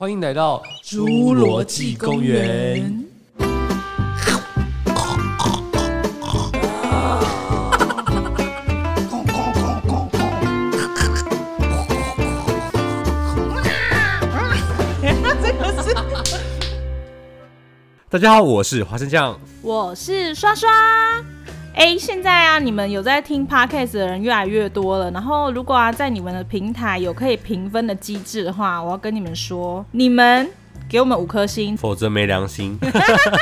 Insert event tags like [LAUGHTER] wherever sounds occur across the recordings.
欢迎来到侏罗纪公园。[LAUGHS] 大家好，我是花生酱。我是刷刷。哎，现在啊，你们有在听 podcast 的人越来越多了。然后，如果啊，在你们的平台有可以评分的机制的话，我要跟你们说，你们给我们五颗星，否则没良心。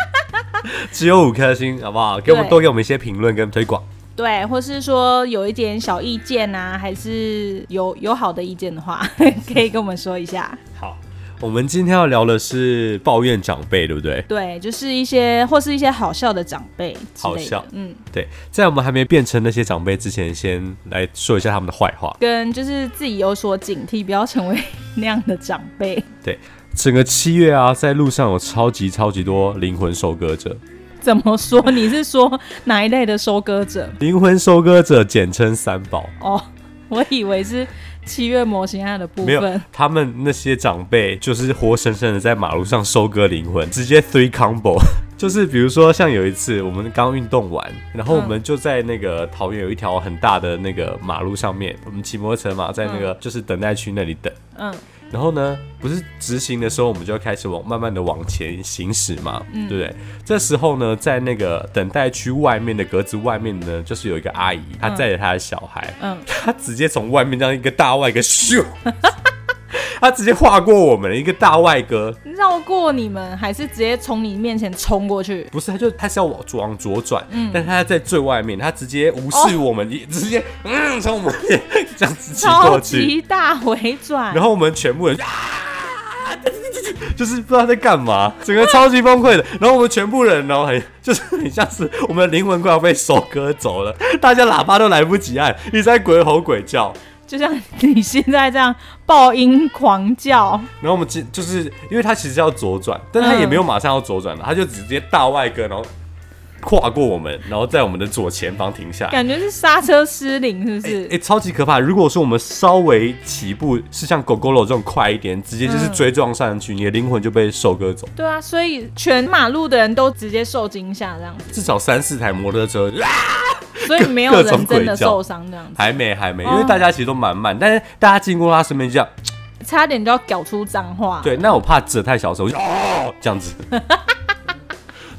[LAUGHS] 只有五颗星，好不好？给我们多给我们一些评论跟推广。对，或是说有一点小意见啊，还是有有好的意见的话，[LAUGHS] 可以跟我们说一下。好。我们今天要聊的是抱怨长辈，对不对？对，就是一些或是一些好笑的长辈。好笑，嗯，对。在我们还没变成那些长辈之前，先来说一下他们的坏话，跟就是自己有所警惕，不要成为那样的长辈。对，整个七月啊，在路上有超级超级多灵魂收割者。怎么说？你是说哪一类的收割者？灵魂收割者，简称三宝。哦，我以为是。七月模型案的部分，他们那些长辈就是活生生的在马路上收割灵魂，直接 three combo。[LAUGHS] 就是比如说像有一次我们刚运动完，然后我们就在那个桃园有一条很大的那个马路上面，我们骑摩托车嘛，在那个就是等待区那里等。嗯。然后呢，不是直行的时候，我们就要开始往慢慢的往前行驶嘛，对不对？这时候呢，在那个等待区外面的格子外面呢，就是有一个阿姨，她载着她的小孩，嗯，她直接从外面这样一个大外个咻。[LAUGHS] 他直接划过我们一个大外哥，绕过你们，还是直接从你面前冲过去？不是，他就他是要往往左转，嗯，但他在最外面，他直接无视我们，直接嗯从我们 [LAUGHS] 这样子骑 [LAUGHS] 过去，超级大回转，然后我们全部人啊，[LAUGHS] 就是不知道在干嘛，整个超级崩溃的。然后我们全部人，然后很就是很像是我们的灵魂快要被收割走了，大家喇叭都来不及按，一直在鬼吼鬼叫。就像你现在这样爆音狂叫，然后我们就就是因为他其实要左转，但他也没有马上要左转了，他就直接大外哥，然后。跨过我们，然后在我们的左前方停下，感觉是刹车失灵，是不是？哎，超级可怕！如果说我们稍微起步是像狗狗楼这种快一点，直接就是追撞上去，你的灵魂就被收割走。对啊，所以全马路的人都直接受惊吓这样子。至少三四台摩托车，所以没有人真的受伤这样子。还没，还没，因为大家其实都蛮慢，但是大家经过他身边这样，差点就要搞出脏话。对，那我怕折太小声，我就哦 [LAUGHS] 这样子。[LAUGHS]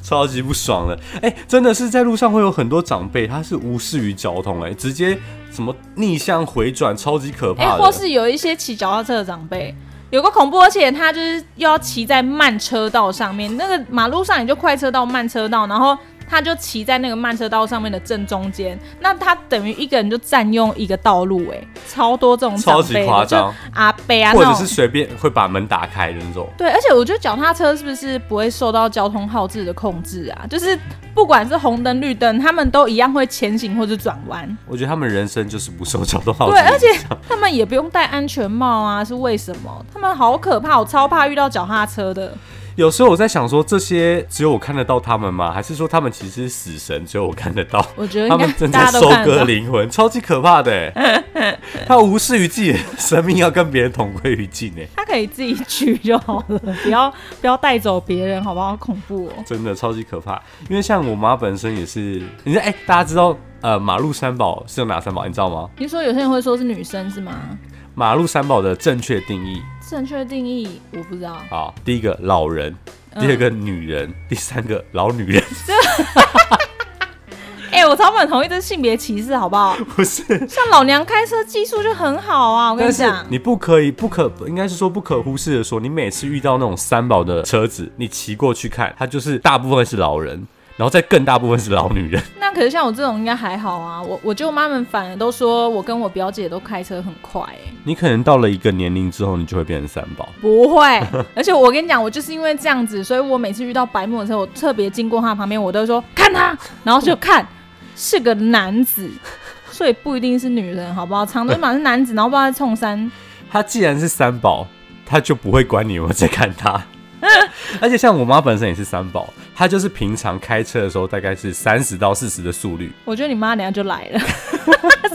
超级不爽的，哎，真的是在路上会有很多长辈，他是无视于交通，哎，直接什么逆向回转，超级可怕的。或是有一些骑脚踏车的长辈，有个恐怖，而且他就是又要骑在慢车道上面，那个马路上也就快车道、慢车道，然后。他就骑在那个慢车道上面的正中间，那他等于一个人就占用一个道路，哎，超多这种超级夸张阿贝啊，或者是随便会把门打开的那种。对，而且我觉得脚踏车是不是不会受到交通号志的控制啊？就是不管是红灯绿灯，他们都一样会前行或者转弯。我觉得他们人生就是不受交通号志。对，而且他们也不用戴安全帽啊，是为什么？他们好可怕，我超怕遇到脚踏车的。有时候我在想，说这些只有我看得到他们吗？还是说他们其实是死神，只有我看得到？我觉得他们正在收割灵魂，[LAUGHS] 超级可怕的。[LAUGHS] 他无视于自己的生命，要跟别人同归于尽。哎，他可以自己去就好了，不要 [LAUGHS] 不要带走别人，好不好？恐怖哦，真的超级可怕。因为像我妈本身也是，你说哎，大家知道呃，马路三宝是有哪三宝？你知道吗？你说有些人会说是女生是吗？马路三宝的正确定义。正确定义我不知道。好，第一个老人，第二个女人，第三个老女人。[LAUGHS] 哎，我超不同意这是性别歧视，好不好？[LAUGHS] 不是，像老娘开车技术就很好啊，我跟你讲。你不可以，不可，应该是说不可忽视的说，你每次遇到那种三宝的车子，你骑过去看，它就是大部分是老人。然后再更大部分是老女人，那可是像我这种应该还好啊。我我舅妈们反而都说我跟我表姐都开车很快。你可能到了一个年龄之后，你就会变成三宝。不会，[LAUGHS] 而且我跟你讲，我就是因为这样子，所以我每次遇到白木的时候，我特别经过他旁边，我都说看他，然后就看是个男子，所以不一定是女人，好不好？长腿马是男子，然后不知道在冲山。[LAUGHS] 他既然是三宝，他就不会管你有没有在看他。[LAUGHS] 而且像我妈本身也是三宝，她就是平常开车的时候大概是三十到四十的速率。我觉得你妈等下就来了，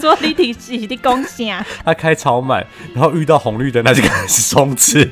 说你体机的恭喜啊。她开超慢，然后遇到红绿灯，她就开始冲刺。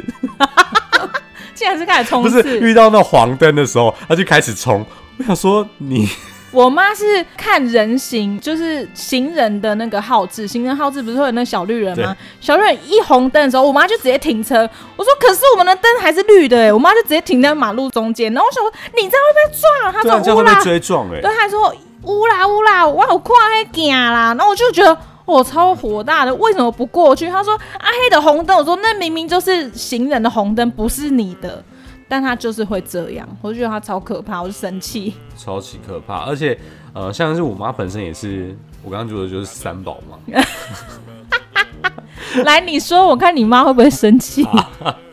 [LAUGHS] 竟然是开始冲不是刺。遇到那黄灯的时候，她就开始冲。我想说你我妈是看人行，就是行人的那个号志，行人号志不是会有那小绿人吗？小绿人一红灯的时候，我妈就直接停车。我说：“可是我们的灯还是绿的哎！”我妈就直接停在马路中间。然后我想说：“你这样会被撞？”她说：“乌啦样会被，追撞哎、对，她说乌啦乌啦，我好快行啦。”然后我就觉得。我超火大的，为什么不过去？她说：“啊，黑的红灯。”我说：“那明明就是行人的红灯，不是你的。”但他就是会这样，我就觉得他超可怕，我就生气。[LAUGHS] 超级可怕。而且呃，像是我妈本身也是，我刚刚说的就是三宝嘛，[LAUGHS] 来，你说，我看你妈会不会生气？[LAUGHS]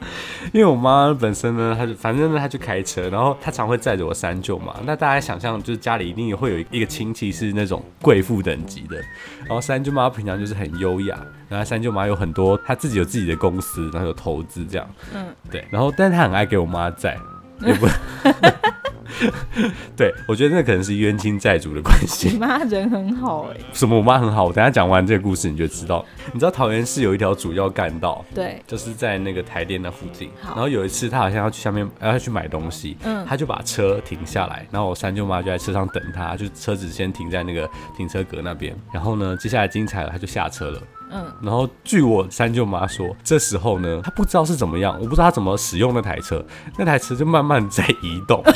因为我妈本身呢，她就反正呢，她就开车，然后她常会载着我三舅嘛。那大家想象，就是家里一定会有一个亲戚是那种贵妇等级的，然后三舅妈平常就是很优雅，然后三舅妈有很多，她自己有自己的公司，然后有投资这样，嗯嗯，对，然后但是她很爱给我妈载，也不，[LAUGHS] 对我觉得那可能是冤亲债主的关系你。妈人很好哎、什么？我妈很好，我等下讲完这个故事你就知道。你知道桃园市有一条主要干道，对，就是在那个台电那附近。然后有一次，他好像要去下面，呃要去买东西，嗯他就把车停下来，然后我三舅妈就在车上等他，就车子先停在那个停车格那边。然后呢，接下来精彩了，他就下车了。嗯，然后据我三舅妈说，这时候呢，她不知道是怎么样，我不知道她怎么使用那台车，那台车就慢慢在移动。[LAUGHS]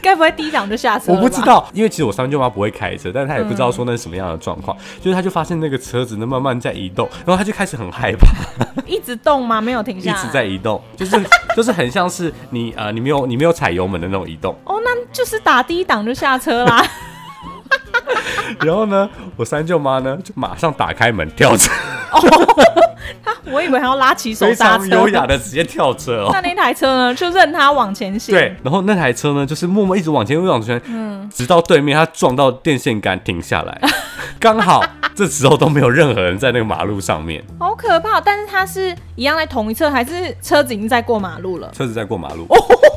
该不会第一档就下车？我不知，道，因为其实我三舅妈不会开车，但是她也不知道说那是什么样的状况，就是她就发现那个车子呢慢慢在移动，然后她就开始很害怕，一直动吗？没有停下一。直在移动，就是 [LAUGHS] 就是很像是你呃你没有你没有踩油门的那种移动。哦，那就是打第一档就下车啦。[LAUGHS] 然后呢，我三舅妈呢就马上打开门跳 [LAUGHS] [LAUGHS] 车，我以为还要拉起手非刹车。常优雅的直接跳车哦。[LAUGHS] 那那台车呢，就任它往前行。对，，然后那台车呢，就是默默一直往前，一直往前，嗯直到对面，它撞到电线杆停下来，[LAUGHS] 刚好这时候都没有任何人在那个马路上面，好可怕。但是它是一样在同一侧，还是车子已经在过马路了？车子在过马路，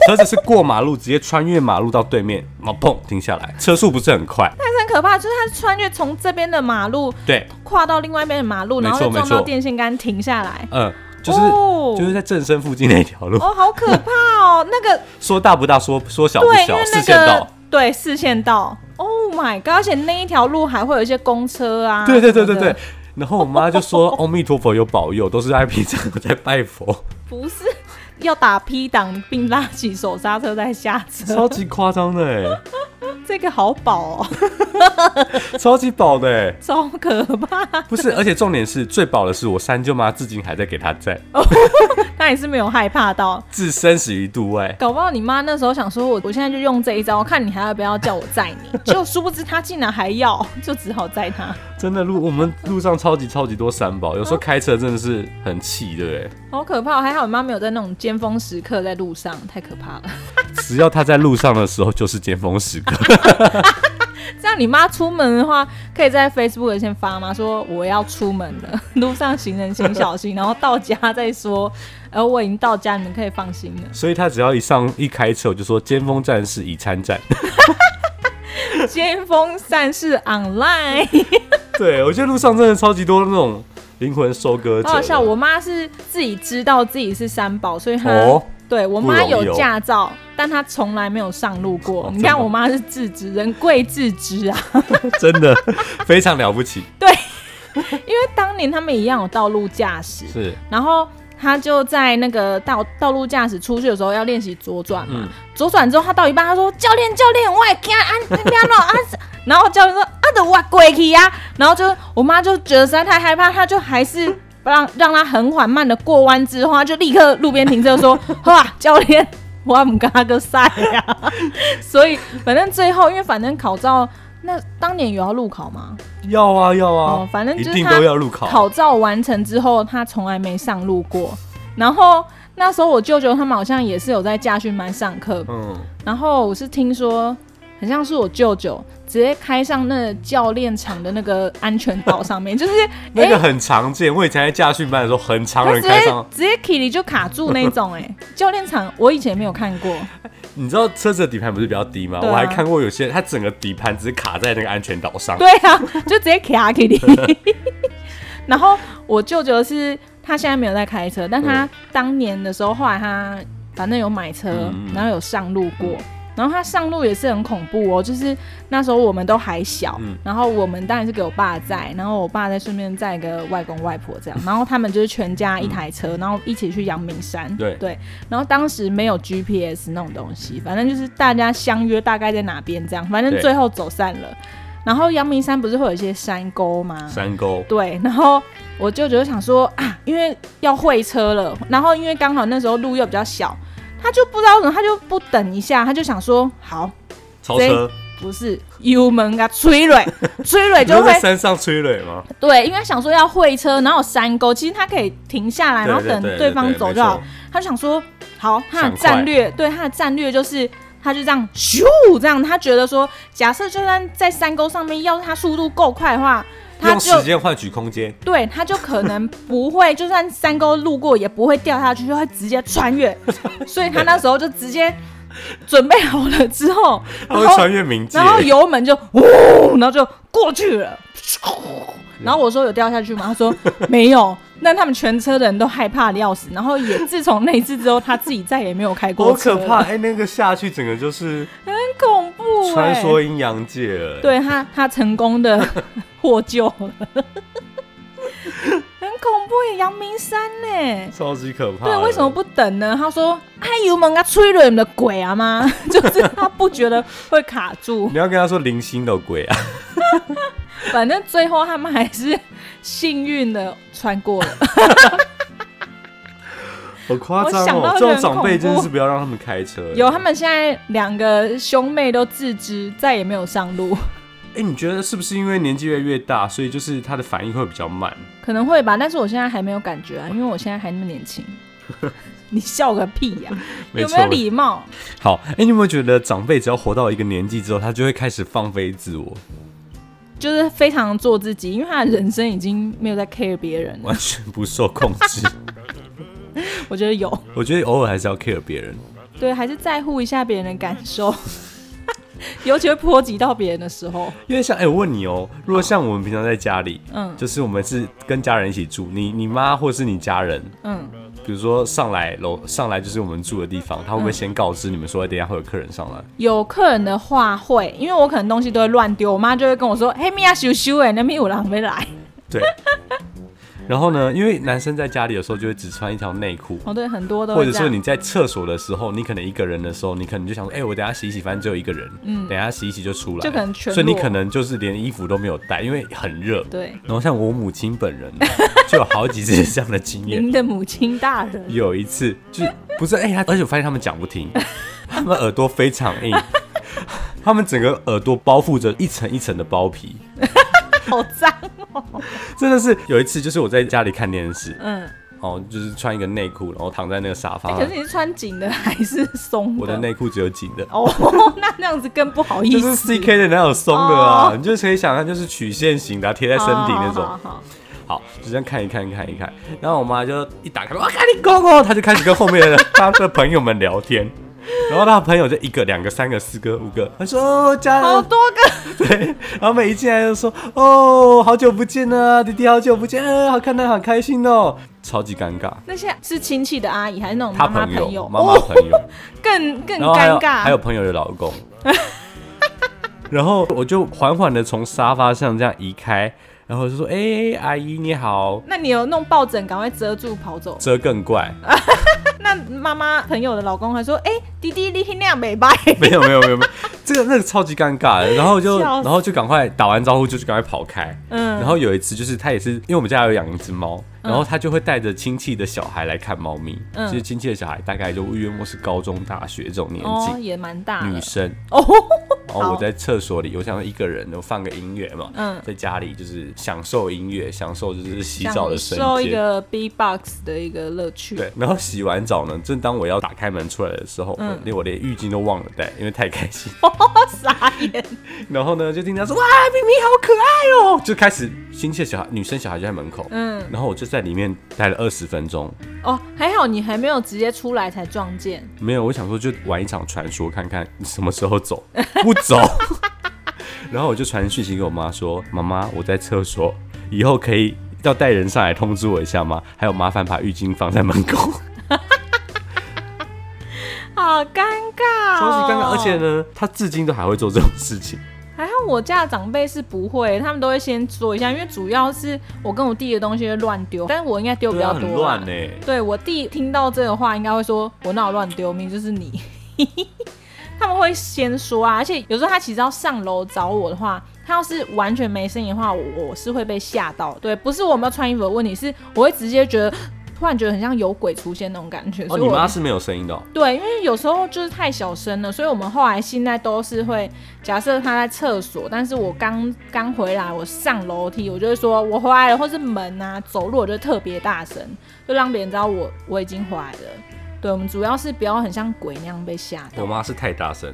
车子是过马路，直接穿越马路到对面，然后砰停下来，车速不是很快，但是很可怕，就是它穿越从这边的马路对，跨到另外一边的马路，没错然后又撞没错到电线杆停下来。嗯，就是、哦就是在正身附近那条路，哦，好可怕哦！[LAUGHS] 那个说大不大，说说小不小，为那视线道，对视线道。Oh my god！而且那一条路还会有一些公车啊。对对对对对。然后我妈就说：“ [LAUGHS] 阿弥陀佛有保佑，都是在平常有在拜佛，不是要打 P 档并拉起手刹车再下车，超级夸张的哎，这个好饱哦，[LAUGHS] 超级饱的哎。”超可怕。不是，而且重点是最饱的是我三舅妈至今还在给他载，[LAUGHS] 他也是没有害怕到，置生死于度外。搞不好你妈那时候想说我我现在就用这一招，看你还要不要叫我载你，[LAUGHS] 就殊不知她竟然还要，就只好载她。真的路我们路上超级超级多三宝，有时候开车真的是很气，对不对？好可怕！还好你妈没有在那种尖峰时刻在路上，太可怕了。只要她在路上的时候，就是尖峰时刻。[LAUGHS] 这样你妈出门的话，可以在 Facebook 先发吗？说我要出门了，路上行人请小心，然后到家再说。呃，我已经到家，你们可以放心了。所以她只要一上一开车，我就说尖峰战士已参战。[LAUGHS] [LAUGHS] 尖峰战士 online，[LAUGHS] 对我觉得路上真的超级多那种灵魂收割者。好好笑。我妈是自己知道自己是三宝，所以她、哦，对我妈有驾照，但她从来没有上路过。哦你看我妈是自知，人贵自知啊。[LAUGHS] 真的非常了不起。对因为当年他们一样有道路驾驶，是，然后他就在那个道道路驾驶出去的时候要练习左转嘛，嗯。左转之后他到一半他说教练教练我也惊啊你不要弄啊，然后教练说啊的我过去呀，然后就我妈就觉得实在太害怕，她就还是让让他很缓慢的过弯之后，她就立刻路边停车说哇教练。我唔跟他个赛呀，[LAUGHS] 所以反正最后，因为反正考照那当年有要路考吗？要啊要啊，哦反正一定就是他都要路考。考照完成之后，他从来没上路过。然后那时候我舅舅他们好像也是有在驾训班上课，嗯，然后我是听说，很像是我舅舅直接开上那教练场的那个安全岛上面，[LAUGHS] 就是那个很常见。我以前在驾训班的时候，很常人开上。直接 k 里就卡住那种、哎，教练场我以前没有看过，你知道车子的底盘不是比较低吗？啊我还看过有些它整个底盘只是卡在那个安全岛上。对啊，[LAUGHS] 就直接卡 k 里。[LAUGHS] 然后我舅舅是他现在没有在开车，但他当年的时候，后来他反正有买车，嗯然后有上路过。然后他上路也是很恐怖哦，就是那时候我们都还小，嗯。然后我们当然是给我爸载，然后我爸再顺便载一个外公外婆这样，[LAUGHS] 然后他们就是全家一台车，然后一起去阳明山，对。对，然后当时没有 GPS 那种东西，反正就是大家相约大概在哪边这样，反正最后走散了。然后阳明山不是会有一些山沟吗？山沟，对，然后我舅舅就想说啊，因为要会车了，然后因为刚好那时候路又比较小，他就不知道怎么，他就不等一下，他就想说好，超车，不是油门啊，催蕊，[LAUGHS] 催蕊就会在山上催泪吗？对，因为想说要会车，然后有山沟，其实他可以停下来，然后等对方走就好。他就想说，好，他的战略，对他的战略就是。他就这样咻这样，他觉得说，假设就算在山沟上面，要是他速度够快的话，他用就时间换取空间，对，他就可能不会，就算山沟路过也不会掉下去，就会直接穿越。[LAUGHS] 所以他那时候就直接准备好了之后，[LAUGHS] 他会然后穿越冥界然。后油门就呜，然后就过去了。[LAUGHS] 然后我说有掉下去吗？他说没有。那他们全车的人都害怕的要死，然后也自从那一次之后，他自己再也没有开过车了，可怕！哎、那个下去整个就是很恐怖、欸。穿梭阴阳界了。，对他，他成功的 [LAUGHS] 获救了，[LAUGHS] 很恐怖耶！阳明山呢？超级可怕。对，为什么？不等呢？他说：“哎，油门啊，吹了你的鬼啊吗？” [LAUGHS] 就是他不觉得会卡住，你要跟他说零星的鬼啊！反正最后他们还是幸运的穿过了。好夸张这种长辈真的是不要让他们开车。有，他们现在两个兄妹都自知，再也没有上路，[LAUGHS] 哎、你觉得是不是因为年纪越来越大，所以就是他的反应会比较慢？可能会吧。但是我现在还没有感觉啊，因为我现在还那么年轻。[LAUGHS] 你笑个屁呀、有没有礼貌？好，哎、你有没有觉得长辈只要活到一个年纪之后，他就会开始放飞自我，就是非常做自己，因为他的人生已经没有在 care 别人了。完全不受控制？[LAUGHS] [LAUGHS] 我觉得有，我觉得偶尔还是要 care 别人。对，还是在乎一下别人的感受，[LAUGHS] 尤其会波及到别人的时候。因为像哎、我问你哦、如果像我们平常在家里，嗯就是我们是跟家人一起住，你你妈或是你家人，嗯，比如说上来楼上来就是我们住的地方，他会不会先告知你们说，哎等一下会有客人上来？有客人的话会，因为我可能东西都会乱丢，我妈就会跟我说：“嘿，米娅羞羞哎，那边有人没来。对。然后呢，因为男生在家里的时候就会只穿一条内裤”，哦，对，很多的或。者说你在厕所的时候，你可能一个人的时候，你可能就想说，哎、我等下洗一洗，反正只有一个人，嗯，等下洗一洗就出来，就可能全所以你可能就是连衣服都没有带，因为很热。对，然后像我母亲本人 [LAUGHS] 就有好几次这样的经验，您的母亲大人，有一次就是不是哎、他而且我发现他们讲不听，[LAUGHS] 他们耳朵非常硬，[LAUGHS] 他们整个耳朵包覆着一层一层的包皮，好脏哦。[LAUGHS] 真的是有一次就是我在家里看电视，嗯，哦，就是穿一个内裤，然后躺在那个沙发上，哎可是你是穿紧的还是松的？我的内裤只有紧的。哦，[LAUGHS] 那那样子更不好意思就。是 CK 的哪有松的啊？哦你就可以想象，就是曲线型的啊、贴在身体那种。好好好好，就这样看一看，看一看。然后我妈就一打开，我，看你公公，她就开始跟后面的她的朋友们聊天。然后她的朋友就一个、两个、三个、四个、五个，她说：“哦，家好多个，[LAUGHS] 对。”然后每一进来就说：“哦，好久不见啊，弟弟好久不见，嗯好看到好开心哦。”超级尴尬。那些是亲戚的阿姨还是那种她妈妈朋友？妈妈哦，朋友，更更尴尬。还有朋友的老公。[LAUGHS] 然后我就缓缓的从沙发上这样移开，然后就说：“哎、阿姨你好。那你有弄抱枕赶快遮住跑走”？遮更怪，[LAUGHS] 那妈妈朋友的老公还说：“哎、弟弟你那样美白。[LAUGHS] 没有没有没有没有，这个那个超级尴尬的。然后就然后就赶快打完招呼就去赶快跑开。”嗯，然后有一次就是他也是，因为我们家有养一只猫，嗯然后他就会带着亲戚的小孩来看猫咪。嗯其实亲戚的小孩大概就约莫是高中、大学这种年哦，纪，也蛮大女生。[LAUGHS] 哦。然后我在厕所里，我想一个人，我放个音乐嘛，嗯在家里就是享受音乐，享受就是洗澡的瞬间。受一个 B box 的一个乐趣。对，然后洗完澡呢，正当我要打开门出来的时候，嗯连我连浴巾都忘了带，因为太开心。[LAUGHS] 傻眼。[LAUGHS] 然后呢，就听他说：“哇，咪咪好可爱哦！”就开始亲切小孩，女生小孩就在门口，嗯，然后我就在里面待了二十分钟。哦，还好你还没有直接出来才撞见。没有，我想说就玩一场传说，看看 [LAUGHS] 什么时候走，不走。[LAUGHS] 然后我就传讯息给我妈说：“妈妈，我在厕所，以后可以要带人上来通知我一下吗？还有麻烦把浴巾放在门口。[LAUGHS] ”好尴尬、哦，超级尴尬。而且，呢，他至今都还会做这种事情。还好我家的长辈是不会，他们都会先说一下，因为主要是我跟我弟的东西会乱丢，但是我应该丢比较多、乱呢。对我弟听到这个话，应该会说：“我哪有乱丢，明明就是你。[LAUGHS] ”他们会先说啊，而且有时候他其实要上楼找我的话，他要是完全没声音的话，我我是会被吓到。对，不是我没有穿衣服的问题，是我会直接觉得突然觉得很像有鬼出现那种感觉。哦，所以我你妈是没有声音的哦。对，因为有时候就是太小声了，所以我们后来现在都是会假设她在厕所，但是我刚刚回来，我上楼梯，我就会说我回来了，或是门啊走路，我就特别大声，就让别人知道我我已经回来了。对，我们主要是不要很像鬼那样被吓到。我妈是太大声，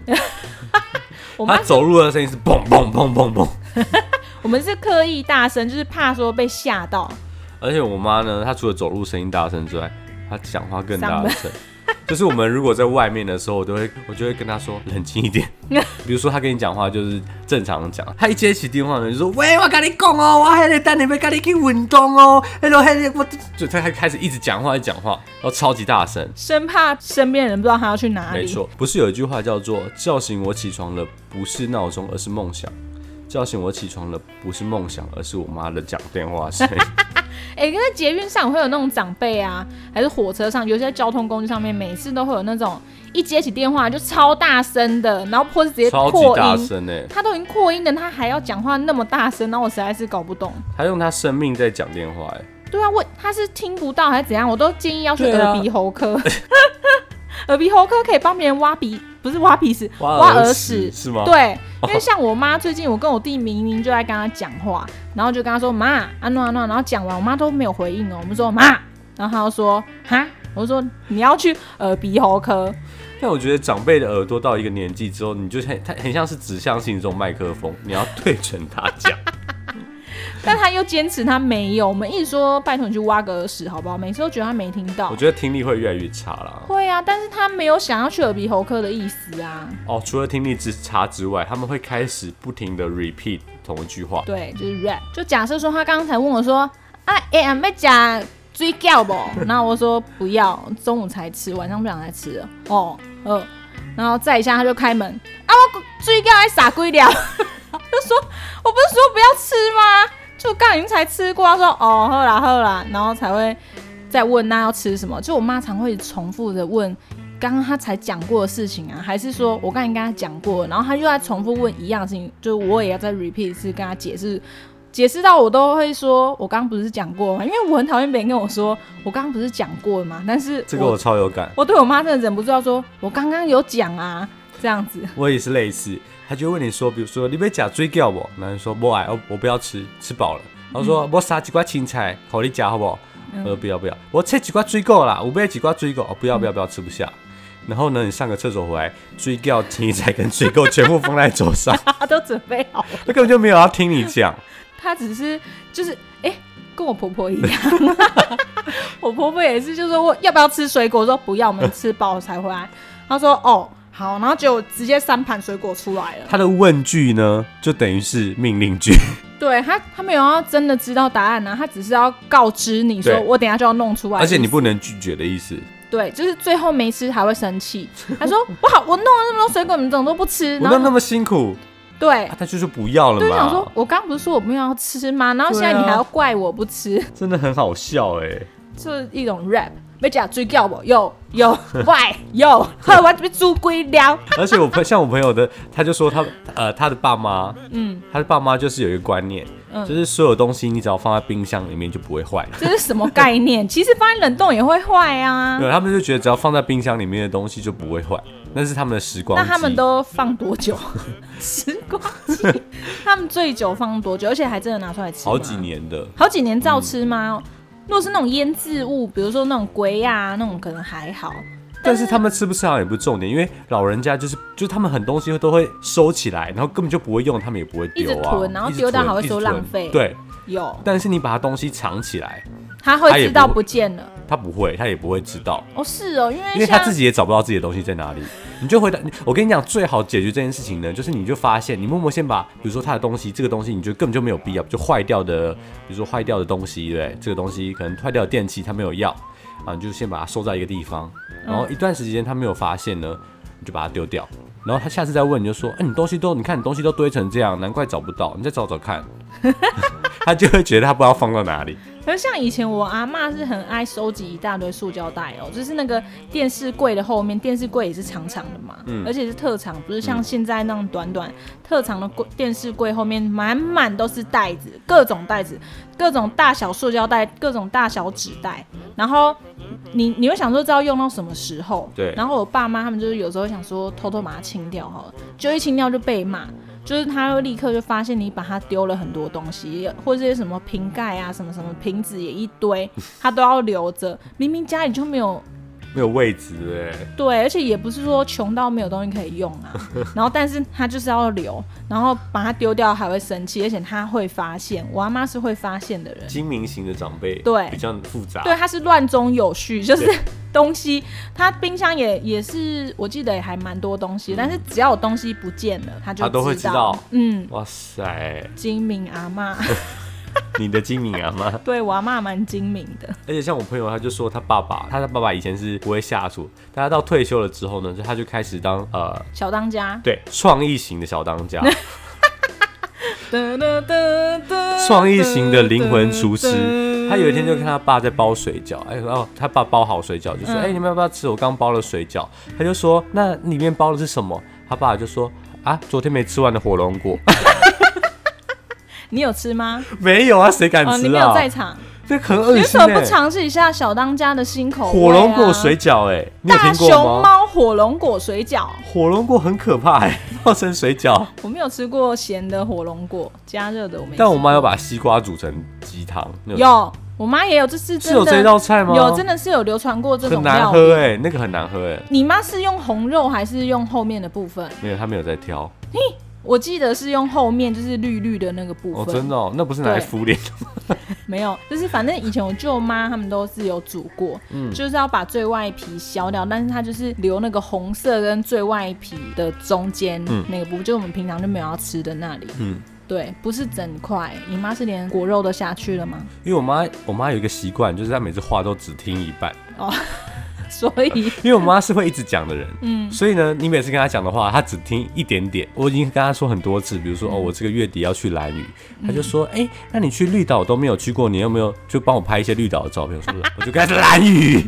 [LAUGHS] 我妈她走路的声音是砰砰砰砰砰。[LAUGHS] 我们是刻意大声，就是怕说被吓到。而且我妈呢，她除了走路声音大声之外，她讲话更大声。[LAUGHS] 就是我们如果在外面的时候，我都会我就会跟她说冷静一点。[LAUGHS] 比如说她跟你讲话就是正常讲，她一接起电话呢就说喂，我跟你讲哦，我还得等你们跟你去运动哦。那种还我就她开始一直讲话，一直讲话，然后超级大声。生怕身边人不知道她要去哪里。没错，不是有一句话叫做“叫醒我起床的，不是闹钟，而是梦想”。叫醒我起床的，不是梦想，而是我妈的讲电话声音。[LAUGHS] 哎、跟在捷运上会有那种长辈啊，还是火车上，有些交通工具上面，每次都会有那种一接起电话就超大声的，然后或是直接扩音。大声哎、他都已经扩音了，他还要讲话那么大声，然后我实在是搞不懂。他用他生命在讲电话哎、对啊，我他是听不到还是怎样？我都建议要去耳鼻喉科。[LAUGHS] [LAUGHS] 耳鼻喉科可以帮别人挖鼻，不是挖鼻屎，挖挖耳耳屎屎。是吗？对，[LAUGHS] 因为像我妈最近，我跟我弟明明就在跟她讲话，然后就跟她说妈，安诺安诺，然后讲完，我妈都没有回应哦。我们说妈，然后她就说哈，我就说你要去耳鼻喉科，但我觉得长辈的耳朵到一个年纪之后，你就很它很像是指向性这种麦克风，你要对准它讲。[LAUGHS] 但他又坚持他没有。我们一直说拜托你去挖个耳屎好不好？每次都觉得他没听到我。觉得听力会越来越差啦。会啊，但是他没有想要去耳鼻喉科的意思啊。哦，除了听力之差之外，他们会开始不停的 repeat 同一句话。对，就是 rap。就假设说他刚才问我说啊，哎、欸，没讲追饺不？然后我说不要，中午才吃，晚上不想再吃了。哦，呃，然后再一下他就开门啊，我追饺还傻龟了，[LAUGHS] 就说我不是说不要吃吗？就刚已经才吃过，他说哦，喝啦喝啦，然后才会再问那要吃什么。就我妈常会重复的问。刚刚他才讲过的事情啊，还是说我刚才跟他讲过，然后他又在重复问一样的事情，就是我也要再 repeat 一次跟他解释，解释到我都会说，我刚刚不是讲过吗？因为我很讨厌别人跟我说，我刚刚不是讲过吗？但是这个我超有感，我对我妈真的忍不住要说，我刚刚有讲啊，这样子。我也是类似。他就会问你说，比如说你被假追掉不？然后你说不爱，我我不要吃，吃饱了。然后说我杀几块青菜，好你夹好不好？嗯我说不要不要，我切几块追够啦，我不要几块追够，哦不要不要不要，吃不下。然后呢，你上个厕所回来，追掉青菜跟追够全部放在桌上，他都准备好了，他根本就没有要听你讲。他只是就是哎、跟我婆婆一样，我婆婆也是，就说我要不要吃水果，我说不要，我们吃饱才回来。他说哦好，然后就直接三盘水果出来了。他的问句呢，就等于是命令句。[LAUGHS] 对他，他没有要真的知道答案呢、他只是要告知你说我等下就要弄出来，而且你不能拒绝的意思。对，就是最后没吃还会生气。他说不好，我弄了那么多水果，你们怎么都不吃？然后我都那么辛苦，对啊、，他就是不要了对，想说嘛，我刚刚不是说我没有要吃吗？然后现在你还要怪我不吃，真的很好笑哎、就是一种 rap。没讲追叫我，有有喂有，后来我被猪龟撩。而且我朋像我朋友的，他就说他呃他的爸妈，嗯他的爸妈就是有一个观念，嗯就是所有东西你只要放在冰箱里面就不会坏。这是什么概念？其实放在冷冻也会坏啊。对，他们就觉得只要放在冰箱里面的东西就不会坏，那是他们的时光。那他们都放多久？时光机，他们最久放多久？而且还真的拿出来吃好几，年的，好几年照吃吗？如果是那种腌制物，比如说那种龟呀、那种可能还好。但是他们吃不吃好也不是重点，因为老人家就是就是他们很多东西都会收起来，然后根本就不会用，他们也不会丢啊，一直囤然后丢掉还会说浪费对，有，但是你把它东西藏起来，他会知道不见了。他不会，他也不会知道。哦，是哦，因为因为他自己也找不到自己的东西在哪里，你就回答。你我跟你讲，最好解决这件事情呢，就是你就发现，你默默先把，比如说他的东西，这个东西你觉得根本就没有必要，就坏掉的，比如说坏掉的东西，对，这个东西可能坏掉的电器他没有要，啊，你就先把它收在一个地方，然嗯后一段时间他没有发现呢，你就把它丢掉。然后他下次再问你就说，哎、你东西都你看你东西都堆成这样，难怪找不到，你再找找看。[LAUGHS] 他就会觉得他不知道放到哪里。可是像以前我阿妈是很爱收集一大堆塑胶袋哦，就是那个电视柜的后面，电视柜也是长长的嘛，嗯。而且是特长，不是像现在那种短短特长的柜电视柜后面满满都是袋子，各种袋子，各种大小塑胶袋，各种大小纸袋，然后你你会想说知道用到什么时候，对。然后我爸妈他们就是有时候想说偷偷把它清掉好了，就一清掉就被骂。就是他会立刻就发现你把它丢了很多东西，或者是什么瓶盖啊、什么什么瓶子也一堆，他都要留着。明明家里就没有没有位置，对不对？而且也不是说穷到没有东西可以用啊。[LAUGHS] 然后，但是他就是要留，然后把它丢掉还会生气，而且他会发现。我阿妈是会发现的人，精明型的长辈对比较复杂。对，他是乱中有序，就是 [LAUGHS] 东西，他冰箱也也是，我记得也还蛮多东西，但是只要有东西不见了，他就他都会知知道嗯，哇塞，精明阿妈，[LAUGHS] [LAUGHS] 你的精明啊妈！对我阿妈蛮精明的。而且像我朋友，他就说他爸爸，他的爸爸以前是不会下厨，但他到退休了之后呢，就他就开始当呃小当家，对创意型的小当家，[LAUGHS] 创创意型的灵魂厨师。他有一天就看他爸在包水饺，哎，然后他爸包好水饺，就说：“嗯哎、你们要不要吃？我刚包了水饺。”他就说：“那里面包的是什么？”他爸就说：“啊，昨天没吃完的火龙果。[LAUGHS] 你有吃吗？”没有啊，谁敢哦，你没有啊？在场，这很恶心为什么不尝试一下小当家的新口味、啊？火龙果水饺哎、大听熊？猫火龙果水饺，火龙果很可怕哎、[LAUGHS] 泡成水饺。我没有吃过咸的火龙果，加热的我没。但我妈有把西瓜煮成鸡汤，有，我妈也有，这是真是有这的道菜吗？有，真的是有流传过这种很难料。喝哎、那个很难喝哎、你妈是用红肉还是用后面的部分？没有，她没有在挑我记得是用后面，就是绿绿的那个部分哦，分。真的哦，那不是拿来对敷脸 [LAUGHS] 没有，就是反正以前我舅妈他们都是有煮过，嗯就是要把最外皮削掉，但是它就是留那个红色跟最外皮的中间嗯那个部分，就我们平常就没有要吃的那里。嗯，对，不是整块。你妈是连果肉都下去了吗？因为我妈我妈有一个习惯，就是她每次话都只听一半，[LAUGHS] 所以，因为我妈是会一直讲的人，嗯，所以呢，你每次跟她讲的话，她只听一点点。我已经跟她说很多次，比如说嗯哦，我这个月底要去蓝屿，她就说，哎、那你去绿岛都没有去过，你有没有就帮我拍一些绿岛的照片？我说 [LAUGHS] 我就跟她说兰屿，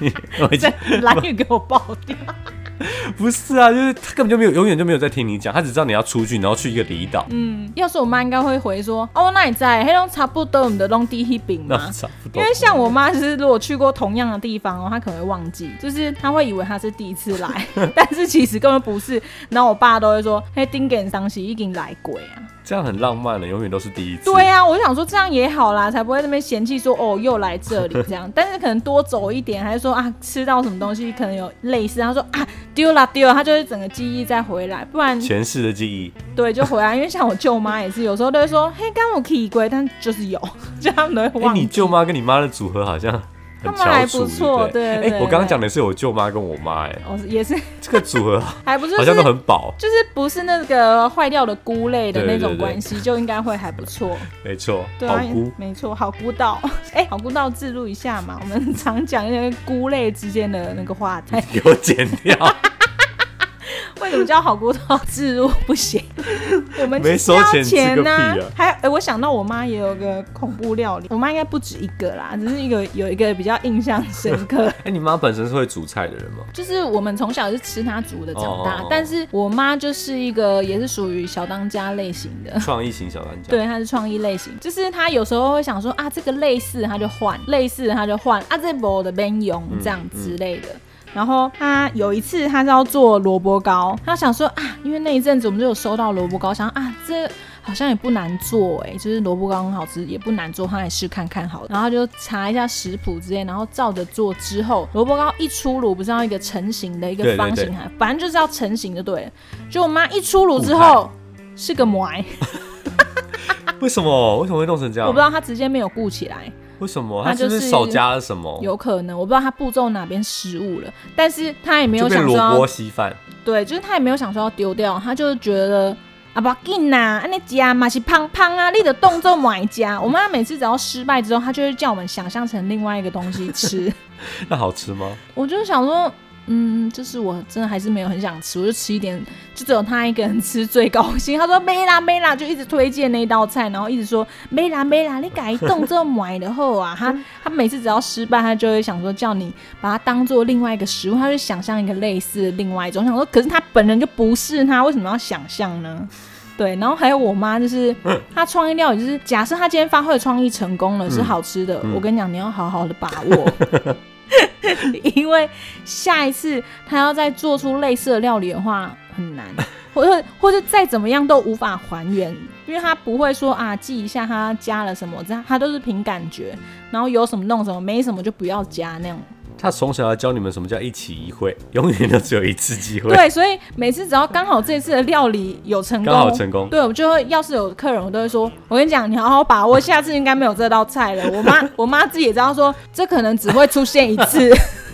[LAUGHS] 我已经这蓝雨给我爆掉。[LAUGHS] 不是啊，就是他根本就没有，永远就没有在听你讲，他只知道你要出去，然后去一个离岛，嗯，要是我妈应该会回说，哦，那你在黑龙差不多，我们的弄第一饼那吗？[LAUGHS] 差不多因为。像我妈，就是如果去过同样的地方哦，她可能会忘记，就是她会以为她是第一次来，[LAUGHS] 但是其实根本不是。然后我爸都会说：“嘿，丁给当时已经来过啊。这样很浪漫的，永远都是第一”次。对啊，我就想说这样也好啦，才不会那边嫌弃说哦又来这里这样。但是可能多走一点，还是说啊吃到什么东西可能有类似，他说啊丢了丢了，他就是整个记忆再回来，不然前世的记忆，对就回来。因为像我舅妈也是，有时候都会说嘿刚我可以归，但就是有，就他们都会哎。你舅妈跟你妈的组合好像很他们还，不错对不对？我刚刚讲的是我舅妈跟我妈，哎，哦也是 [LAUGHS] 这个组合 [LAUGHS] 还不是好像都很饱，就是不是那个坏掉的菇类的那种关系，就应该会还不错。[LAUGHS] 没错，对啊，好菇。没错，好菇道。哎、好菇道自录一下嘛，我们常讲那些菇类之间的那个话题。给我剪掉，为什么叫好菇道自入不行？[LAUGHS] 我们没收钱钱吃个呐、屁啊还哎、我想到我妈也有个恐怖料理，我妈应该不止一个啦，只是一个有一个比较印象深刻。[LAUGHS] 哎、你妈本身是会煮菜的人吗？就是我们从小是吃她煮的长大，哦哦哦但是我妈就是一个也是属于小当家类型的。创意型小当家，对，她是创意类型，就是她有时候会想说啊，这个类似她就换，类似她就换啊，这波的边用这样之类的。然后他有一次他是要做萝卜糕，他想说啊，因为那一阵子我们就有收到萝卜糕，想啊这好像也不难做哎、就是萝卜糕很好吃，也不难做，他来试看看好了。然后他就查一下食谱之类，然后照着做之后，萝卜糕一出炉，不是要一个成型的一个方形啊，反正就是要成型就对了。就我妈一出炉之后是个馍。[LAUGHS] 为什么？为什么会弄成这样？我不知道他直接没有顾起来，为什么，他他就是少加了什么？有可能我不知道他步骤哪边失误了，但是他也没有想说萝卜要稀饭，对，就是他也没有想说要丢掉，他就觉得啊不要紧呐，安尼加嘛是胖胖啊，你的动作买加。[LAUGHS] 我妈每次只要失败之后，她就会叫我们想象成另外一个东西吃，[LAUGHS] 那好吃吗？我就想说，嗯，就是我真的还是没有很想吃，我就吃一点，就只有他一个人吃最高兴。他说没啦没啦，就一直推荐那道菜，然后一直说没啦没啦，你改动这么买的后啊，他 [LAUGHS] 他每次只要失败，他就会想说叫你把它当做另外一个食物，他就想象一个类似的另外一种，想说可是他本人就不是他，为什么要想象呢？对，然后还有我妈，就是 [LAUGHS] 她创意料理，就是假设她今天发挥的创意成功了，是好吃的，我跟你讲，你要好好的把握，[LAUGHS] [LAUGHS] 因为下一次他要再做出类似的料理的话很难，[LAUGHS] 或者或者再怎么样都无法还原，因为他不会说啊记一下他加了什么，这样他都是凭感觉，然后有什么弄什么，没什么就不要加那样。他从小要教你们什么叫一起一会，永远都只有一次机会。对，所以每次只要刚好这次的料理有成功，刚好成功，对，我就会要是有客人，我都会说，我跟你讲，你好好把握，下次应该没有这道菜了。我妈，我妈自己也知道说，这可能只会出现一次。[LAUGHS]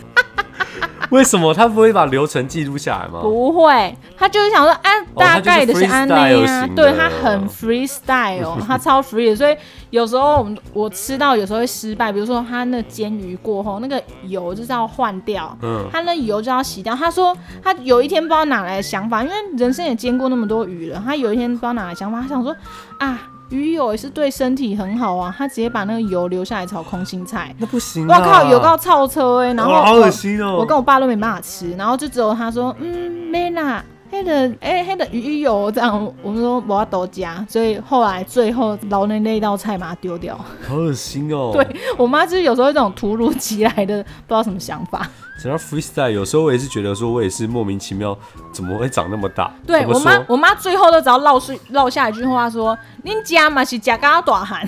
[LAUGHS] 为什么他不会把流程记录下来吗？不会，他就是想说，哎大概的是安内啊，对他很 freestyle，[LAUGHS] 他超 free，所以有时候我们我吃到有时候会失败，比如说他那煎鱼过后那个油就是要换掉，嗯，他那油就要洗掉。他说他有一天不知道哪来的想法，因为人生也煎过那么多鱼了，他有一天不知道哪来想法，他想说啊。鱼油也是对身体很好啊，他直接把那个油留下来炒空心菜，那不行。我靠，油到超车哎，然后好恶心哦，我跟我爸都没办法吃，然后就只有他说，嗯，没啦，黑的哎黑的鱼油这样，我们说我要多加，所以后来最后捞那那道菜把它丢掉，好恶心哦。[LAUGHS] 对我妈就是有时候这种突如其来的不知道什么想法。讲到 freestyle，有时候我也是觉得说，我也是莫名其妙，怎么会长那么大？对我妈，我妈最后都只要唠出唠下一句话说：“您家嘛是家刚大汉。”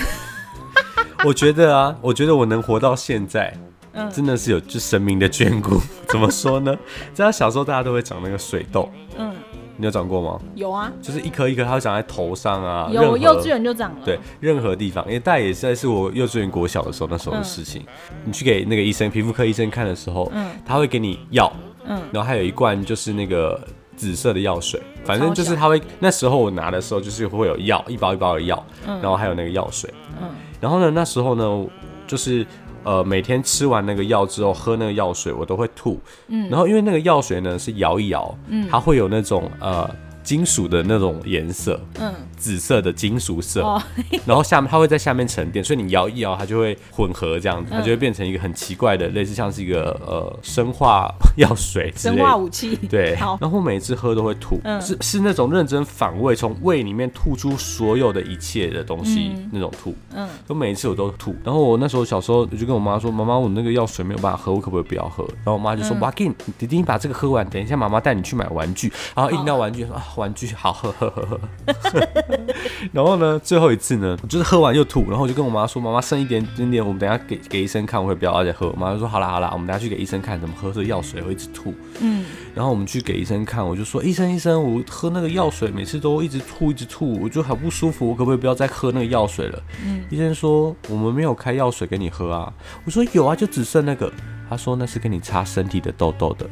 [LAUGHS] 我觉得啊，我觉得我能活到现在，嗯，真的是有就神明的眷顾。[LAUGHS] 怎么说呢？在他小时候大家都会长那个水痘，嗯。你有长过吗？有啊，就是一颗一颗，它会长在头上啊。有幼稚园就长了。对，任何地方，因为大也是在是我幼稚园国小的时候那时候的事情。你去给那个医生，皮肤科医生看的时候，嗯，他会给你药，嗯，然后还有一罐就是那个紫色的药水，反正就是他会那时候我拿的时候就是会有药，一包一包的药，嗯然后还有那个药水，嗯，然后呢那时候呢就是。呃，每天吃完那个药之后，喝那个药水，我都会吐。嗯，然后因为那个药水呢是摇一摇，嗯，它会有那种呃。金属的那种颜色，嗯，紫色的金属色，[LAUGHS] 然后下面它会在下面沉淀，所以你摇一摇，它就会混合这样子，它就会变成一个很奇怪的，类似像是一个呃生化药水，生化武器。对，然后每次喝都会吐，是是那种认真反胃，从胃里面吐出所有的一切的东西那种吐，嗯，就每一次我都吐。然后我那时候小时候我就跟我妈说，妈妈，我那个药水没有办法喝，我可不可以不要喝？然后我妈就说，哇，给你弟弟，你把这个喝完，等一下妈妈带你去买玩具，然后一到玩具说啊。玩具好喝喝喝喝，[LAUGHS] 然后呢，最后一次呢，我就是喝完又吐，然后我就跟我妈说：“妈妈剩一点点点，我们等下给给医生看，我会不要再喝。”我妈就说：“好啦好啦，我们等下去给医生看，怎么喝这药水会一直吐。”嗯，然后我们去给医生看，我就说：“医生医生，我喝那个药水每次都一直吐一直吐，我就很不舒服，我可不可以不要再喝那个药水了？”嗯，医生说：“我们没有开药水给你喝啊。”我说：“有啊，就只剩那个。”他说：“那是给你擦身体的痘痘的。”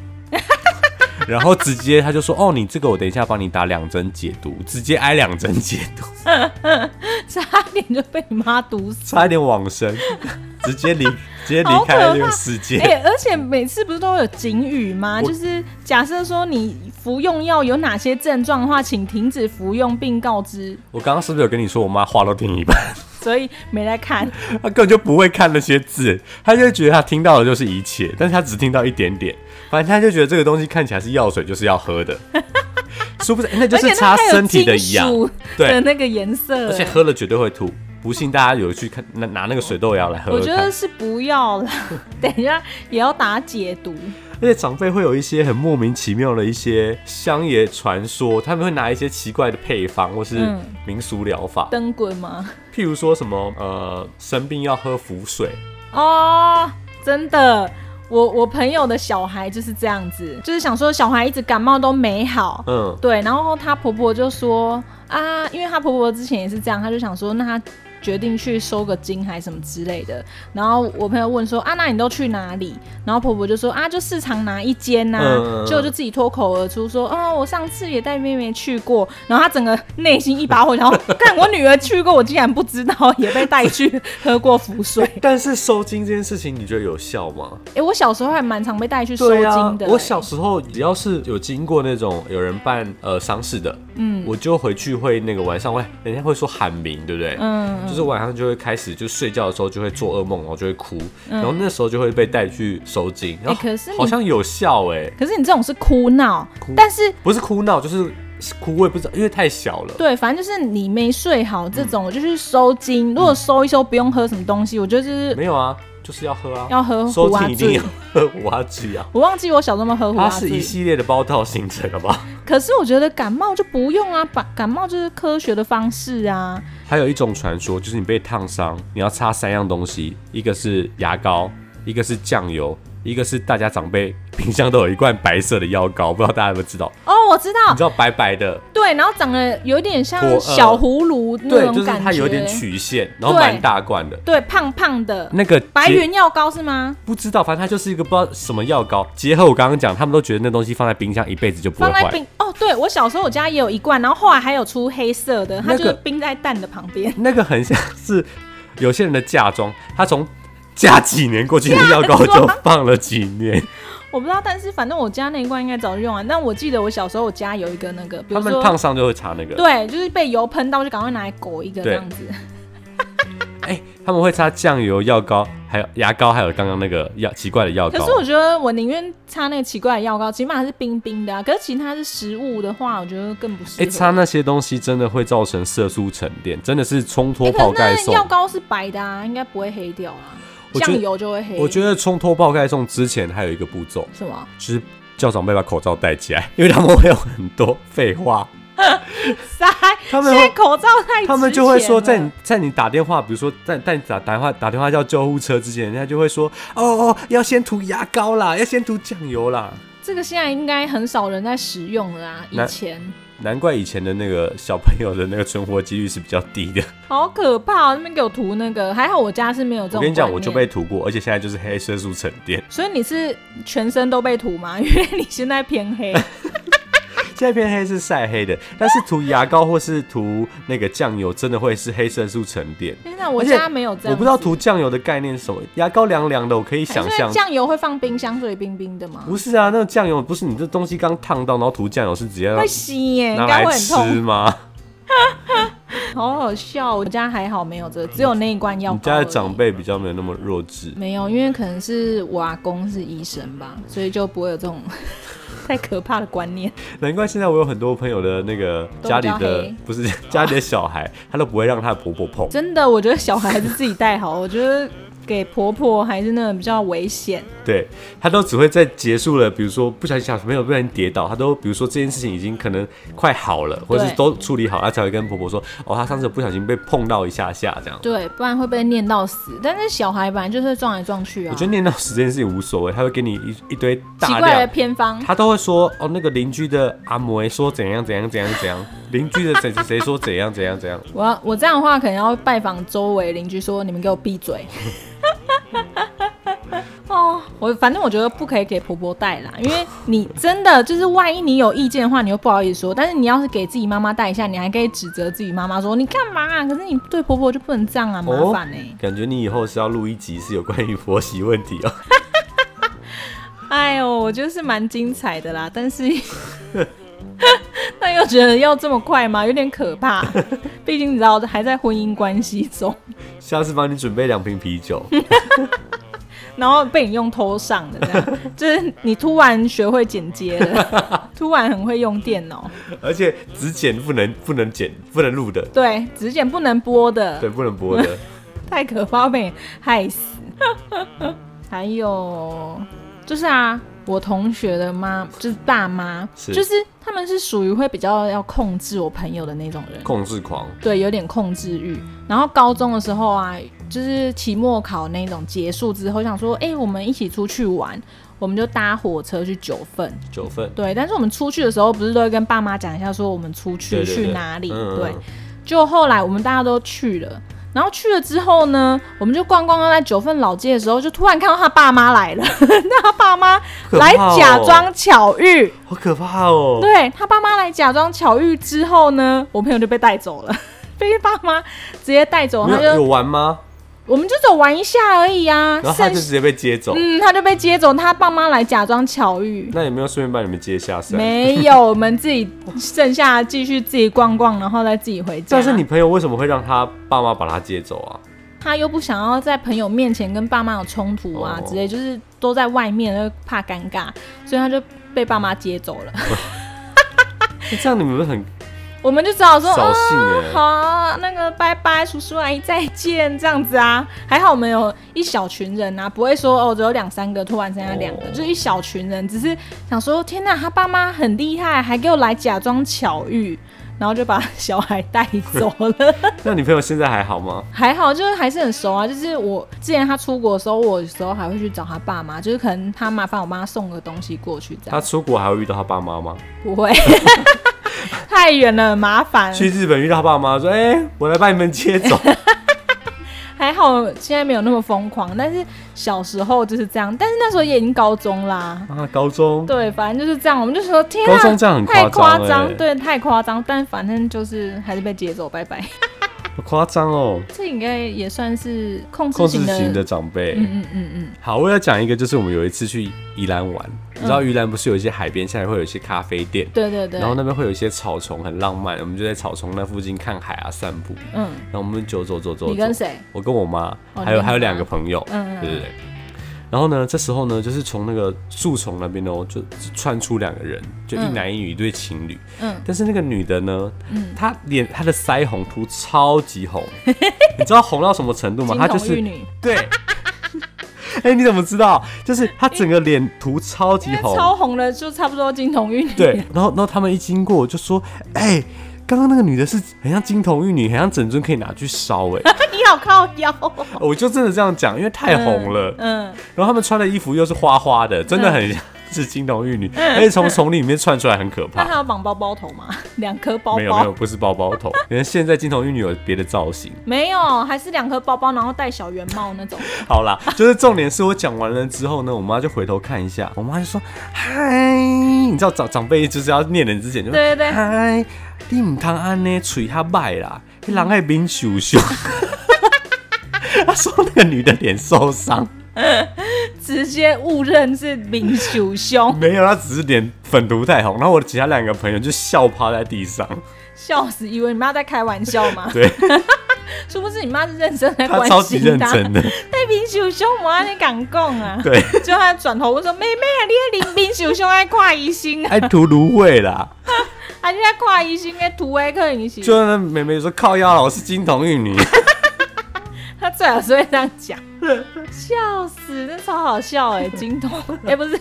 然后直接他就说：“哦，你这个我等一下帮你打两针解毒，直接挨两针解毒，[LAUGHS] 差点就被你妈毒死，差一点往生，直接离 [LAUGHS] 直接离开了这个世界。哎，而且每次不是都有警语吗？就是假设说你服用药有哪些症状的话，请停止服用并告知。我刚刚是不是有跟你说，我妈话都听一半，所以没来看，他根本就不会看那些字，他就觉得他听到的就是一切，但是他只听到一点点。”反正他就觉得这个东西看起来是药水，就是要喝的，[LAUGHS] 殊不知那就是擦身体的一样，对那个颜色，而且喝了绝对会吐。不信大家有去看拿拿那个水豆芽来喝，我觉得是不要了，[LAUGHS] 等一下也要打解毒。而且长辈会有一些很莫名其妙的一些乡野传说，他们会拿一些奇怪的配方或是民俗疗法，灯滚吗？譬如说什么呃生病要喝符水哦，真的。我我朋友的小孩就是这样子，就是想说小孩一直感冒都没好，嗯，对，然后她婆婆就说啊，因为她婆婆之前也是这样，她就想说那她决定去收个金还是什么之类的。然后我朋友问说啊，那你都去哪里？然后婆婆就说啊，就市场哪一间呐、结果就自己脱口而出说，哦，我上次也带妹妹去过。然后她整个内心一把火，然后 [LAUGHS] 看我女儿去过，我竟然不知道，也被带去喝过符水。[LAUGHS] 但是收金这件事情，你觉得有效吗？哎、我小时候还蛮常被带去收金的、，我小时候只要是有经过那种有人办呃丧事的，嗯，我就回去会那个晚上会，人家会说喊名，对不对？嗯，就是晚上就会开始，就睡觉的时候就会做噩梦，然后就会哭，嗯然后那时候就会被带去收金，然后可是好像有效哎、可是你这种是哭闹哭，但是不是哭闹就是哭，我也不知道，因为太小了。对，反正就是你没睡好这嗯种，我就是收金。如果收一收不用喝什么东西，我觉得就是没有啊，就是要喝啊，要喝收胡阿醉金一定要。喝胡阿醉啊。我忘记我小时候有没有喝胡阿醉它是一，系列的包套行程，好不好？可是我觉得感冒就不用啊，把感冒就是科学的方式啊。还有一种传说，就是你被烫伤，你要擦三样东西，一个是牙膏，一个是酱油，一个是大家长辈冰箱都有一罐白色的药膏，不知道大家有没有知道？哦，我知道你，知道白白的，对，然后长得有点像小葫芦那种感觉，它有点曲线，然后蛮大罐的。对，胖胖的。那个白云药膏是吗？不知道，反正它就是一个不知道什么药膏。结合我刚刚讲，他们都觉得那东西放在冰箱一辈子就不会坏。放在冰哦，对我小时候我家也有一罐，然后后来还有出黑色的，它就是冰在蛋的旁边。那个很像是有些人的嫁妆，他从嫁几年过去，那药膏就放了几年。[LAUGHS] 我不知道，但是反正我家那一罐应该早就用完。但我记得我小时候我家有一个那个，比他们如说烫伤就会擦那个。对，就是被油喷到就赶快拿来裹一个这对样子。[LAUGHS] 哎、他们会擦酱油、药膏，还有牙膏，还有刚刚那个药奇怪的药膏。可是我觉得我宁愿擦那个奇怪的药膏，起码是冰冰的啊。可是其他是食物的话，我觉得更不适哎、合。擦那些东西真的会造成色素沉淀，真的是冲脱欸可是泡盖送。那药膏是白的啊，应该不会黑掉啊。酱油就会黑。我觉得冲脱爆盖送之前还有一个步骤，什么？就是叫长辈把口罩戴起来，[LAUGHS] 因为他们会有很多废话。塞！他们会现在口罩太值他们就会说，在你在你打电话，比如说在在你打打电话打电话叫救护车之前，人家就会说，哦哦，要先涂牙膏啦，要先涂酱油啦。这个现在应该很少人在使用了啊。以前难怪以前的那个小朋友的那个存活几率是比较低的。好可怕、啊，那边给我涂那个，还好我家是没有这种。我跟你讲，我就被。涂过，而且现在就是黑色素沉淀。所以你是全身都被涂吗？[LAUGHS] 因为你现在偏黑。现在偏黑是晒黑的，但是涂牙膏或是涂那个酱油，真的会是黑色素沉淀。天哪，我家没有这样。我不知道涂酱油的概念是什么，牙膏凉凉的，我可以想象。酱油会放冰箱，所以冰冰的吗？不是啊，那个酱油不是你这东西刚烫到，然后涂酱油是直接会吸耶，拿来吃会很痛，吗？[LAUGHS] 好好笑。我家还好没有这个，只有那一罐药膏。你家的长辈比较没有那么弱智。没有，因为可能是我阿公是医生吧，所以就不会有这种太可怕的观念。[LAUGHS] 难怪现在我有很多朋友的那个家里的不是 [LAUGHS] 家里的小孩，他都不会让他的婆婆碰。真的，我觉得小孩还是自己带好。我觉得给婆婆还是那种比较危险。对他都只会在结束了，比如说不小心小朋友不小心跌倒，他都比如说这件事情已经可能快好了，或者是都处理好，他才会跟婆婆说，哦，他上次不小心被碰到一下下这样。对，不然会被念到死。但是小孩本来就是撞来撞去啊。我觉得念到死这件事情无所谓，他会给你一一堆奇怪的。偏方。他都会说哦，那个邻居的阿嬷说怎样怎样怎样怎样，邻居的谁谁谁说怎样怎样怎样，我要我这样的话，可能要拜访周围邻居，说你们给我闭嘴。[LAUGHS] 哦，我反正我觉得不可以给婆婆带啦，因为你真的就是万一你有意见的话，你又不好意思说。但是你要是给自己妈妈带一下，你还可以指责自己妈妈说你干嘛、啊？可是你对婆婆就不能这样啊，麻烦呢、感觉你以后是要录一集是有关于婆媳问题哦。[LAUGHS] 哎呦，我觉得是蛮精彩的啦，但是觉得要这么快吗？有点可怕。[LAUGHS] 毕竟你知道还在婚姻关系中，下次帮你准备两瓶啤酒，[LAUGHS] 然后被你用偷上的，这样 [LAUGHS] 就是你突然学会剪接了，突然很会用电脑，而且只剪不能不能剪不能录的，对，只剪不能播的，对，不能播的。太可怕，被你害死。还有就是啊，我同学的妈就是爸妈，是。就是他们是属于会比较要控制我朋友的那种人，控制狂，对，有点控制欲。然后高中的时候啊，就是期末考那种结束之后，想说，哎、我们一起出去玩，我们就搭火车去九份。九份，对，但是我们出去的时候，不是都会跟爸妈讲一下，说我们出去去哪里？对，就后来我们大家都去了，然后去了之后呢，我们就逛逛逛在九份老街的时候，就突然看到他爸妈来了，[LAUGHS] 那他爸妈来假装巧遇，好可怕哦！对他爸妈来假装巧遇之后呢，我朋友就被带走了，被爸妈直接带走，他就有有玩吗？我们就走玩一下而已啊，然后他就直接被接走，嗯，他就被接走，他爸妈来假装巧遇。那有没有顺便把你们接下山？没有，我们自己剩下继续自己逛逛，然后再自己回家。但是你朋友为什么会让他爸妈把他接走啊？他又不想要在朋友面前跟爸妈有冲突啊哦之类，就是都在外面，就怕尴尬，所以他就被爸妈接走了。欸 [LAUGHS] [LAUGHS] 这样你们很我们就只好说，扫兴哦哎、好啊，那个拜拜，叔叔阿姨再见，这样子啊。还好我们有一小群人啊，不会说哦只有两三个，突然剩下两个，哦就是一小群人，只是想说，天哪，他爸妈很厉害，还给我来假装巧遇，然后就把小孩带走了。[LAUGHS] [LAUGHS] 那女朋友现在还好吗？还好，就是还是很熟啊。就是我之前他出国的时候，我有时候还会去找他爸妈，就是可能他麻烦我妈送个东西过去，这他样出国还会遇到他爸妈吗？不会 [LAUGHS] [LAUGHS] 太远了，很麻烦。去日本遇到他爸妈，说：“哎、我来把你们接走。[LAUGHS] 还好现在没有那么疯狂，但是小时候就是这样。但是那时候也已经高中啦”，啊，高中对，反正就是这样。我们就说天啊，高中这样很太夸张、夸张，欸，对，太夸张。但反正就是还是被接走，拜拜。好夸张哦。这应该也算是控制型的长辈，嗯嗯嗯嗯，好，我要讲一个，就是我们有一次去宜兰玩，你知道宜兰不是有一些海边下来会有一些咖啡店，对对对。然后那边会有一些草丛，很浪漫，我们就在草丛那附近看海啊，散步。嗯，然后我们走走走走走，你跟谁？我跟我妈，还有还有两妈个朋友，嗯嗯对对对。然后呢，这时候呢，就是从那个树丛那边哦，就窜出两个人，就一嗯男一女一对情侣。嗯但是那个女的呢，嗯，她脸她的腮红涂超级红，[LAUGHS] 你知道红到什么程度吗？金她就是 [LAUGHS] 对。哎、你怎么知道？就是她整个脸涂超级红，超红的就差不多金童玉女。对。然后，然后他们一经过，我就说：“哎、刚刚那个女的是很像金童玉女，很像整尊可以拿去烧。”哎，你好靠腰哦。我就真的这样讲，因为太红了。嗯，然后他们穿的衣服又是花花的，真的很像是金童玉女，而且从丛林里面窜出来很可那还怕。有绑包包头吗？[LAUGHS] 两颗包包？没有没有，不是包包头，[LAUGHS] 因为现在金童玉女有别的造型。没有还是两颗包包，然后戴小圆帽那种。[LAUGHS] 好啦，就是重点是我讲完了之后呢，我妈就回头看一下，我妈就说：“嗨，你知道长长辈就是要念人之前就说对对对嗨，你唔通安呢，嘴较歹啦，你人爱面受伤。”他说那个女的脸受伤，直接误认是明秀兄，没有，他只是脸粉涂太红。然后我其他两个朋友就笑趴在地上，笑死，以为你妈在开玩笑吗？对 [LAUGHS] 殊不知你妈是认真在她关超级认心他。真的，对明秀兄，我爱你敢讲啊？对，就他转头我说：“妹妹啊，你的林秀兄爱看医生啊？[LAUGHS] 爱涂芦荟啦。啊，你在看医生的图的可能是？”就那妹妹说靠腰了，我是金童玉女。[LAUGHS] 他最好是会这样讲，[LAUGHS] 笑死，那超好笑哎、金童哎、不是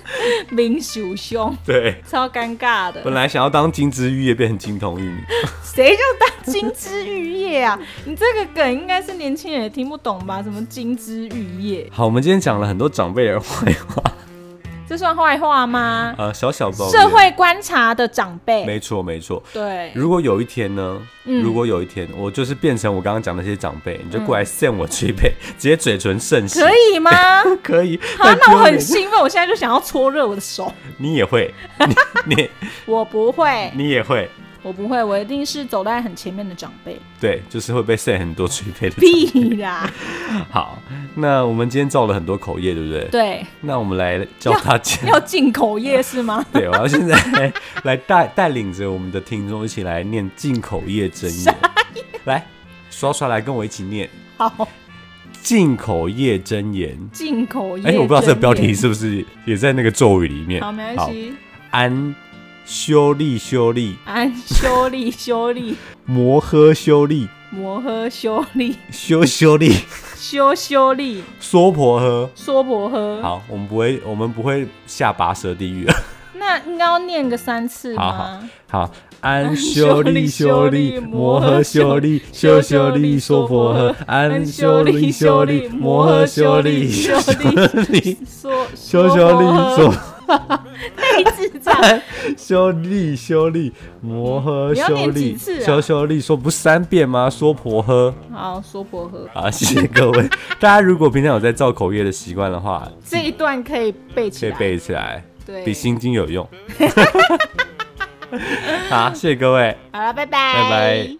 明秀兄，对，超尴尬的。本来想要当金枝玉叶，变成金童玉女。[LAUGHS] 谁叫当金枝玉叶啊？[LAUGHS] 你这个梗应该是年轻人也听不懂吧？什么金枝玉叶，好，我们今天讲了很多长辈的坏话，这算坏话吗？呃，小小抱。社会观察的长辈，没错没错。对，如果有一天呢，嗯如果有一天我就是变成我刚刚讲那些长辈，你就过来扇我捶背，[LAUGHS] 直接嘴唇渗血，可以吗？[LAUGHS] 可以。好，那我很兴奋，我现在就想要搓热我的手。[LAUGHS] 你也会，你你我不会，你也会，我不会，我一定是走在很前面的长辈。对，就是会被扇很多捶背的。屁啦，[LAUGHS] 好，那我们今天造了很多口业，对不对？对，那我们来教大家。要进口业是吗？[LAUGHS] 对，我要现在来来带带领着我们的听众一起来念进口业真言。来，刷刷来跟我一起念好，进口业真言。进口业。哎、我不知道这个标题。是不是也在那个咒语里面。好，没关系。安修利修利安修利修利摩诃修利摩诃修利修修利修修利娑婆诃。娑婆诃。好，我们不会，我们不会下拔舌地狱。[LAUGHS] 那应该要念个三次好好？好，安修利修利摩诃修利修修利娑婆诃。安修利修利摩诃修利修修利说修修利娑。[LAUGHS] 太智障。[LAUGHS] 修利修利，摩诃修利，修修利，说不是三遍吗？说婆诃。好，说婆诃好，谢谢各位。[LAUGHS] 大家如果平常有在造口业的习惯的话，这一段可以背可以起来。背起来，对，比心经有用。[LAUGHS] 好，谢谢各位。好了，拜拜，拜拜。